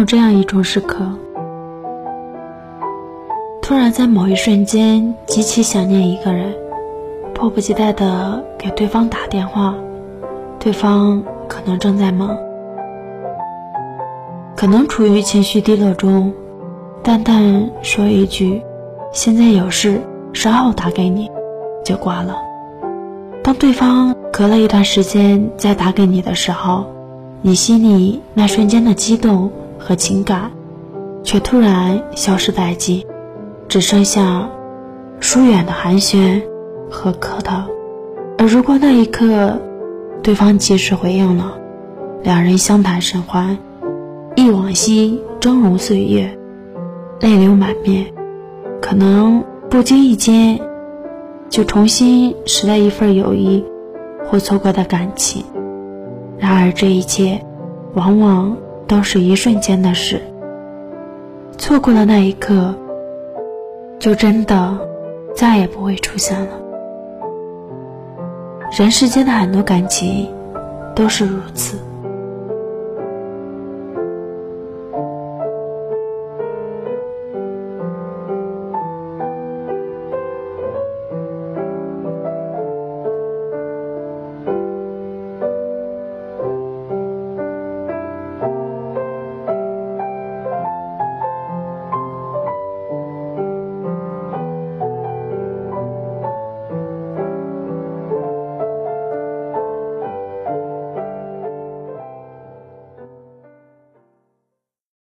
有这样一种时刻，突然在某一瞬间极其想念一个人，迫不及待的给对方打电话，对方可能正在忙，可能处于情绪低落中，淡淡说一句：“现在有事，稍后打给你。”就挂了。当对方隔了一段时间再打给你的时候，你心里那瞬间的激动和情感，却突然消失殆尽，只剩下疏远的寒暄和客套。而如果那一刻，对方及时回应了，两人相谈甚欢，忆往昔峥嵘岁月，泪流满面，可能不经意间。就重新拾了一份友谊，或错过的感情。然而这一切，往往都是一瞬间的事。错过了那一刻，就真的再也不会出现了。人世间的很多感情，都是如此。